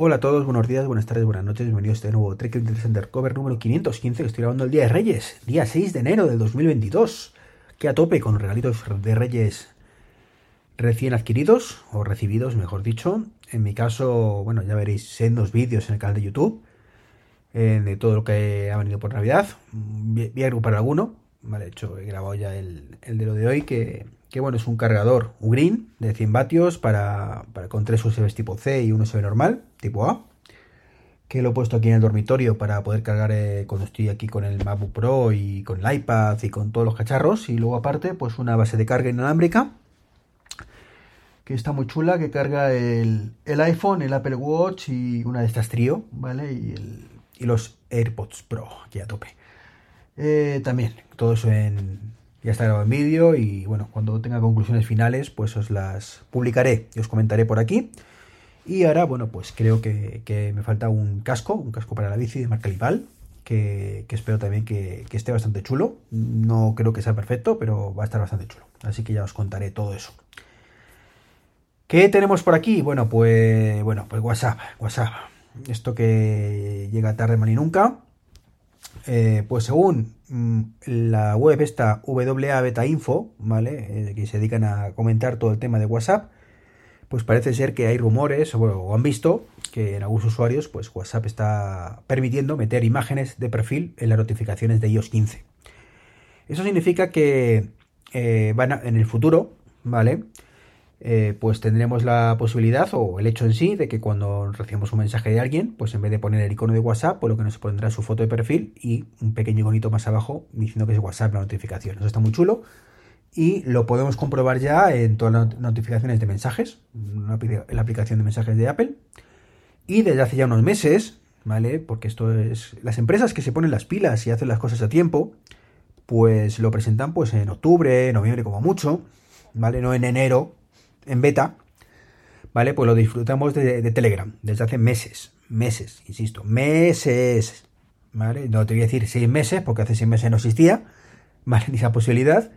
Hola a todos, buenos días, buenas tardes, buenas noches, bienvenidos a este nuevo Trek Center Cover número 515 que estoy grabando el día de Reyes, día 6 de enero del 2022, que a tope con regalitos de Reyes recién adquiridos, o recibidos mejor dicho, en mi caso, bueno, ya veréis en dos vídeos en el canal de YouTube, eh, de todo lo que ha venido por Navidad, voy a agrupar alguno, vale, de hecho he grabado ya el, el de lo de hoy que que bueno, es un cargador green de 100 vatios para, con tres USBs tipo C y un USB normal, tipo A, que lo he puesto aquí en el dormitorio para poder cargar eh, cuando estoy aquí con el MacBook Pro y con el iPad y con todos los cacharros, y luego aparte pues una base de carga inalámbrica, que está muy chula, que carga el, iPhone, el Apple Watch y una de estas trío, ¿vale? Y, y los AirPods Pro, aquí a tope. Eh, también, todo eso en, ya está grabado en vídeo y bueno, cuando tenga conclusiones finales, pues os las publicaré y os comentaré por aquí. Y ahora, bueno, pues creo que, me falta un casco, un casco para la bici de marca Lival, que, espero también que, esté bastante chulo. No creo que sea perfecto, pero va a estar bastante chulo. Así que ya os contaré todo eso. ¿Qué tenemos por aquí? Bueno, pues bueno, pues WhatsApp, WhatsApp. Esto que llega tarde mal y nunca. Eh, pues según mm, la web esta WA Beta Info, ¿vale? Eh, que se dedican a comentar todo el tema de WhatsApp, pues parece ser que hay rumores, o, han visto que en algunos usuarios, pues WhatsApp está permitiendo meter imágenes de perfil en las notificaciones de iOS 15. Eso significa que eh, van en el futuro, ¿vale? Eh, pues tendremos la posibilidad o el hecho en sí de que cuando recibamos un mensaje de alguien, pues en vez de poner el icono de WhatsApp, pues lo que nos pondrá su foto de perfil y un pequeño iconito más abajo diciendo que es WhatsApp la notificación. Eso está muy chulo y lo podemos comprobar ya en todas las notificaciones de mensajes, en la aplicación de mensajes de Apple. Y desde hace ya unos meses, ¿vale? Porque esto es. Las empresas que se ponen las pilas y hacen las cosas a tiempo, pues lo presentan pues en octubre, noviembre como mucho, ¿vale? No en enero, en beta, ¿vale? Pues lo disfrutamos de, Telegram desde hace meses, meses, insisto, meses, ¿vale? No te voy a decir seis meses, porque hace seis meses no existía, ¿vale? Ni esa posibilidad,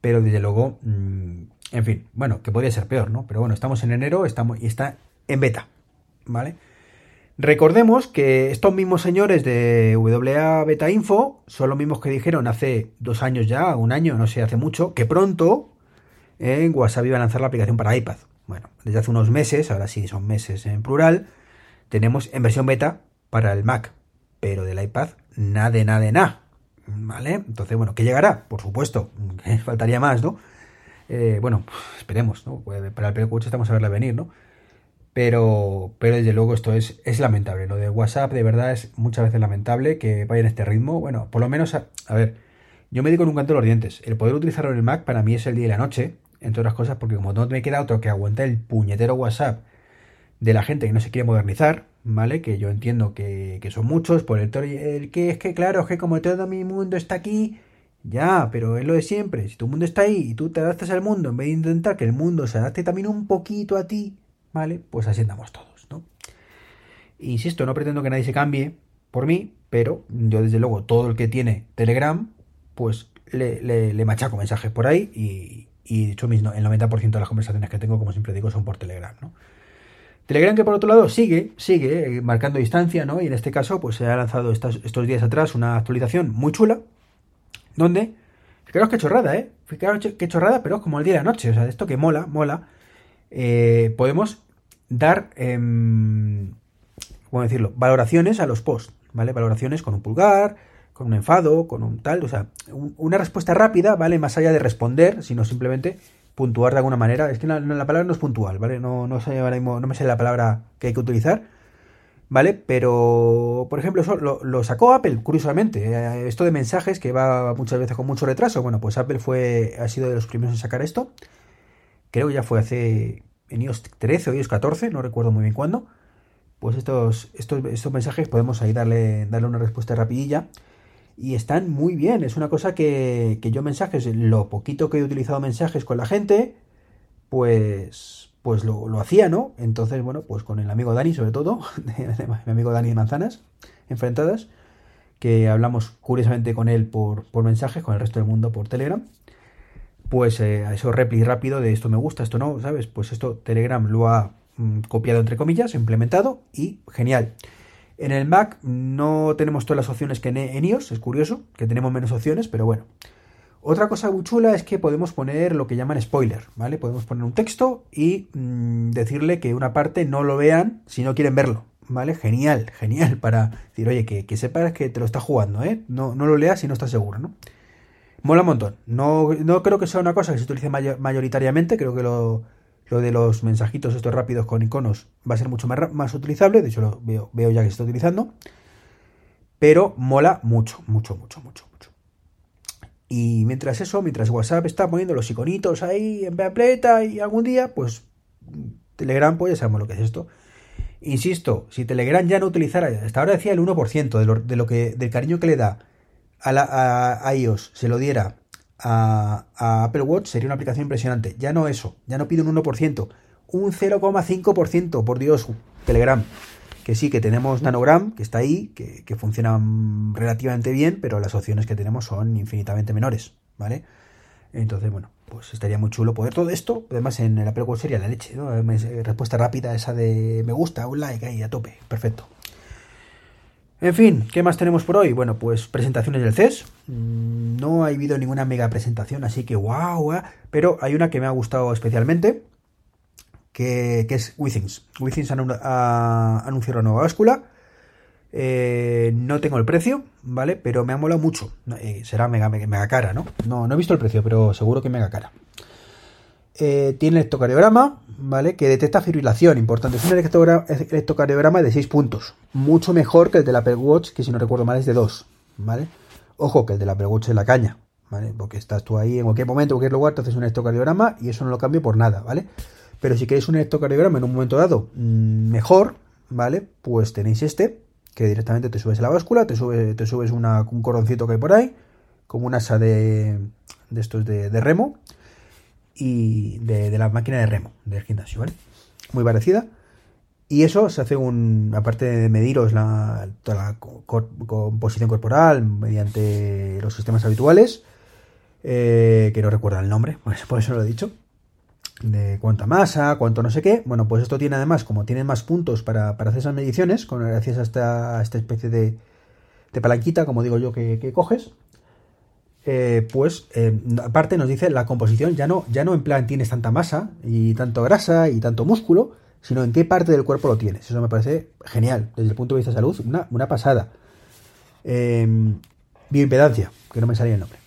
pero desde luego, mm, en fin, bueno, que podría ser peor, ¿no? Pero bueno, estamos en enero estamos, y está en beta, ¿vale? Recordemos que estos mismos señores de WA Beta Info son los mismos que dijeron hace dos años ya, un año, no sé, hace mucho, que pronto en WhatsApp iba a lanzar la aplicación para iPad. Bueno, desde hace unos meses, ahora sí son meses en plural, tenemos en versión beta para el Mac, pero del iPad nada de nada de nada. ¿Vale? Entonces, bueno, ¿qué llegará? Por supuesto, faltaría más, ¿no? Eh, bueno, esperemos, ¿no? Para el PLQ estamos a verla venir, ¿no? Pero, pero desde luego esto es, es lamentable. Lo de WhatsApp de verdad es muchas veces lamentable que vaya en este ritmo. Bueno, por lo menos, a, ver, yo me digo en un los dientes. El poder utilizarlo en el Mac para mí es el día y la noche entre otras cosas, porque como no me queda otro que aguantar el puñetero WhatsApp de la gente que no se quiere modernizar, ¿vale? Que yo entiendo que, son muchos, por el, el que es que, claro, es que como todo mi mundo está aquí, ya, pero es lo de siempre. Si tu mundo está ahí y tú te adaptas al mundo, en vez de intentar que el mundo se adapte también un poquito a ti, ¿vale? Pues así andamos todos, ¿no? Insisto, no pretendo que nadie se cambie por mí, pero yo desde luego, todo el que tiene Telegram, pues le, le, le machaco mensajes por ahí y, y de hecho el 90% de las conversaciones que tengo, como siempre digo, son por Telegram, ¿no? Telegram que por otro lado sigue, sigue eh, marcando distancia, ¿no? Y en este caso, pues se ha lanzado estos, días atrás una actualización muy chula, donde, fijaros qué chorrada, ¿eh? Fijaros qué chorrada, pero es como el día y la noche, o sea, esto que mola, mola, eh, podemos dar, eh, ¿cómo decirlo? Valoraciones a los posts, ¿vale? Valoraciones con un pulgar, con un enfado, con un tal, o sea, una respuesta rápida, ¿vale? Más allá de responder, sino simplemente puntuar de alguna manera. Es que la, palabra no es puntual, ¿vale? No, no, sé, no me sé la palabra que hay que utilizar, ¿vale? Pero, por ejemplo, eso lo, sacó Apple, curiosamente. Eh, esto de mensajes que va muchas veces con mucho retraso, bueno, pues Apple fue, ha sido de los primeros en sacar esto. Creo que ya fue hace en iOS 13 o iOS 14, no recuerdo muy bien cuándo, pues estos, estos, estos mensajes podemos ahí darle, darle una respuesta rapidilla y están muy bien. Es una cosa que, que yo mensajes, lo poquito que he utilizado mensajes con la gente, pues, pues lo, lo, hacía, ¿no? Entonces, bueno, pues con el amigo Dani, sobre todo, mi amigo Dani de Manzanas, enfrentadas, que hablamos curiosamente con él por, por mensajes, con el resto del mundo por Telegram, pues eh, a eso repli rápido de esto me gusta, esto no, ¿sabes? Pues esto Telegram lo ha mm, copiado entre comillas, implementado y genial. En el Mac no tenemos todas las opciones que en iOS, es curioso, que tenemos menos opciones, pero bueno. Otra cosa muy chula es que podemos poner lo que llaman spoiler, ¿vale? Podemos poner un texto y mmm, decirle que una parte no lo vean si no quieren verlo, ¿vale? Genial, genial para decir, oye, que, que sepas que te lo está jugando, ¿eh? No, no lo leas si no estás seguro, ¿no? Mola un montón. No, no creo que sea una cosa que se utilice mayoritariamente, creo que lo, lo de los mensajitos estos rápidos con iconos va a ser mucho más, más utilizable, de hecho lo veo, veo ya que se está utilizando, pero mola mucho, mucho, mucho, mucho, mucho. Y mientras eso, mientras WhatsApp está poniendo los iconitos ahí en pleta y algún día, pues Telegram, pues ya sabemos lo que es esto. Insisto, si Telegram ya no utilizara, hasta ahora decía el 1% de lo, de lo que, del cariño que le da a, la, a, a se lo diera a, Apple Watch sería una aplicación impresionante. Ya no eso, ya no pide un 1%, un 0,5%, por Dios, Telegram. Que sí, que tenemos Nanogram, que está ahí, que, que funciona relativamente bien, pero las opciones que tenemos son infinitamente menores, ¿vale? Entonces, bueno, pues estaría muy chulo poder todo esto. Además, en el Apple Watch sería la leche, ¿no? Respuesta rápida, esa de me gusta, un like ahí a tope, perfecto. En fin, ¿qué más tenemos por hoy? Bueno, pues presentaciones del CES. Mm, no ha habido ninguna mega presentación, así que wow, pero hay una que me ha gustado especialmente, que, es Withings. Withings ha, anunciado una nueva báscula. Eh, no tengo el precio, ¿vale? Pero me ha molado mucho. Eh, será mega, cara, ¿no? ¿no? No he visto el precio, pero seguro que mega cara. Eh, tiene electrocardiograma, ¿vale? Que detecta fibrilación, importante. Es un electrocardiograma de 6 puntos. Mucho mejor que el del Apple Watch, que si no recuerdo mal es de 2, ¿vale? Ojo, que el del Apple Watch es la caña, ¿vale? Porque estás tú ahí en cualquier momento, en cualquier lugar, te haces un electrocardiograma y eso no lo cambio por nada, ¿vale? Pero si queréis un electrocardiograma en un momento dado mm, mejor, ¿vale? Pues tenéis este, que directamente te subes a la báscula, te, sube, te subes una, un coroncito que hay por ahí, como un asa de, de estos de, de remo, y de, la máquina de remo del gimnasio, ¿vale? Muy parecida. Y eso se hace un, aparte de mediros la, toda la composición corporal mediante los sistemas habituales, eh, que no recuerdo el nombre, pues por eso lo he dicho, de cuánta masa, cuánto no sé qué. Bueno, pues esto tiene además, como tiene más puntos para, para hacer esas mediciones, con, gracias a esta, esta especie de, de, palanquita, como digo yo, que coges, eh, pues eh, aparte nos dice la composición ya no, ya no en plan tienes tanta masa y tanto grasa y tanto músculo, sino en qué parte del cuerpo lo tienes. Eso me parece genial, desde el punto de vista de salud, una, pasada. Em, bioimpedancia, que no me salía el nombre.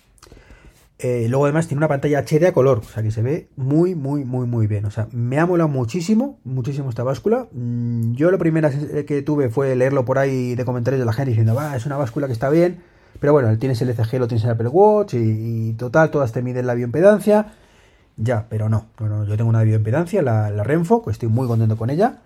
Eh, luego además tiene una pantalla HD a color, o sea que se ve muy, muy, muy, muy bien. O sea, me ha molado muchísimo, muchísimo esta báscula. Mm, yo lo primero que tuve fue leerlo por ahí de comentarios de la gente diciendo, va, es una báscula que está bien pero bueno, tienes el ECG, lo tienes en Apple Watch y, total, todas te miden la bioimpedancia. Ya, pero no, yo tengo una bioimpedancia, la, la Renfo, que estoy muy contento con ella.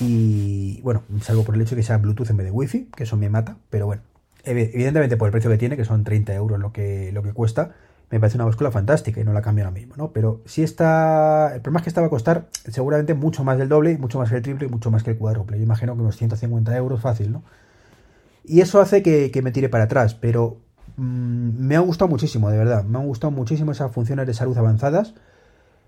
Y bueno, salvo por el hecho de que sea Bluetooth en vez de Wi-Fi, que eso me mata, pero bueno, evidentemente por el precio que tiene, que son 30 euros lo que, lo que cuesta, me parece una báscula fantástica y no la cambio ahora mismo, ¿no? Pero si está. El problema es que esta va a costar seguramente mucho más del doble, mucho más que el triple y mucho más que el cuádruple. Yo imagino que unos 150 euros fácil, ¿no? Y eso hace que, me tire para atrás, pero mm, me ha gustado muchísimo, de verdad. Me han gustado muchísimo esas funciones de salud avanzadas.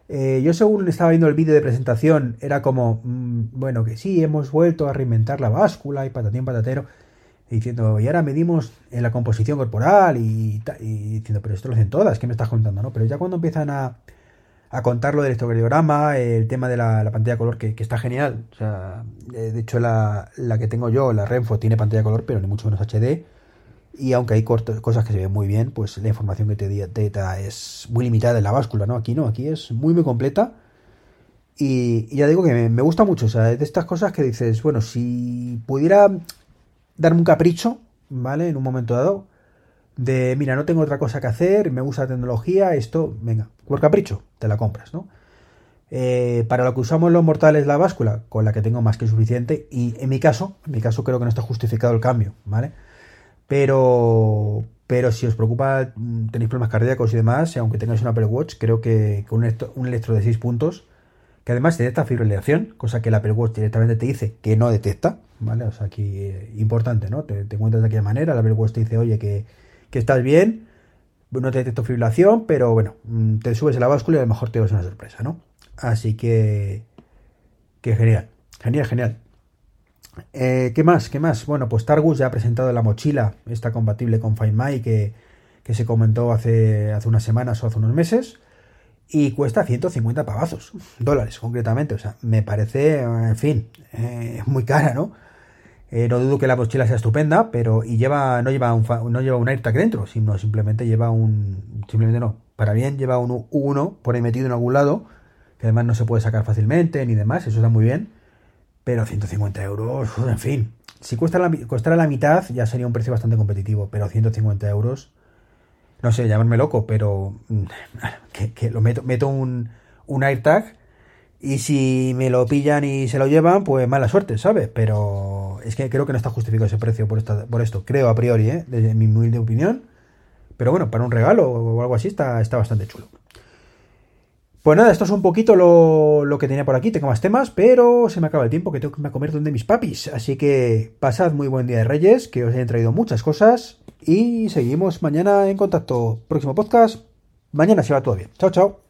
Eh, yo según estaba viendo el vídeo de presentación, era como, mm, bueno, que sí, hemos vuelto a reinventar la báscula y patatín patatero, diciendo, y ahora medimos en la composición corporal y, y, diciendo, pero esto lo hacen todas, ¿qué me estás contando? no Pero ya cuando empiezan a, a contar lo del electrocardiograma, el tema de la, pantalla color, que, está genial. O sea, de hecho, la, que tengo yo, la Renfo, tiene pantalla color, pero ni mucho menos HD. Y aunque hay cosas que se ven muy bien, pues la información que te, da es muy limitada en la báscula, ¿no? Aquí no, aquí es muy, muy completa. Y, ya digo que me, me, gusta mucho, o sea, es de estas cosas que dices, bueno, si pudiera darme un capricho, ¿vale? En un momento dado, de, mira, no tengo otra cosa que hacer, me gusta la tecnología, esto, venga, por capricho, te la compras, ¿no? Eh, para lo que usamos los mortales la báscula, con la que tengo más que suficiente, y en mi caso, en mi caso creo que no está justificado el cambio, ¿vale? Pero, pero si os preocupa, mm, tenéis problemas cardíacos y demás, aunque tengáis un Apple Watch, creo que con un, electro, de 6 puntos, que además detecta fibrilación, cosa que el Apple Watch directamente te dice que no detecta, ¿vale? O sea, aquí eh, importante, ¿no? Te, te encuentras de aquella manera, el Apple Watch te dice, oye, que, que estás bien, no te detecto fibrilación, pero bueno, mm, te subes a la báscula y a lo mejor te vas una sorpresa, ¿no? Así que, que genial, genial, genial. Eh, ¿Qué más? ¿Qué más? Bueno, pues Targus ya ha presentado la mochila, está compatible con Find My, que, que se comentó hace, hace unas semanas o hace unos meses, y cuesta 150 pavazos, dólares concretamente. O sea, me parece, en fin, eh, muy cara, ¿no? Eh, no dudo que la mochila sea estupenda, pero y lleva no lleva un no lleva un AirTag dentro, sino simplemente lleva un simplemente no, para bien lleva un U1 por ahí metido en algún lado, que además no se puede sacar fácilmente ni demás, eso está muy bien pero 150 euros, en fin. Si cuesta la, costara la mitad, ya sería un precio bastante competitivo. Pero 150 euros, no sé, llamarme loco, pero mm, que, lo meto, meto un, un AirTag y si me lo pillan y se lo llevan, pues mala suerte, ¿sabes? Pero es que creo que no está justificado ese precio por, por esto. Creo a priori, ¿eh? desde mi humilde opinión. Pero bueno, para un regalo o algo así está, bastante chulo. Pues nada, esto es un poquito lo, que tenía por aquí. Tengo más temas, pero se me acaba el tiempo que tengo que a comer donde mis papis. Así que pasad muy buen día de Reyes, que os hayan traído muchas cosas. Y seguimos mañana en contacto. Próximo podcast. Mañana se va todo bien. Chao, chao.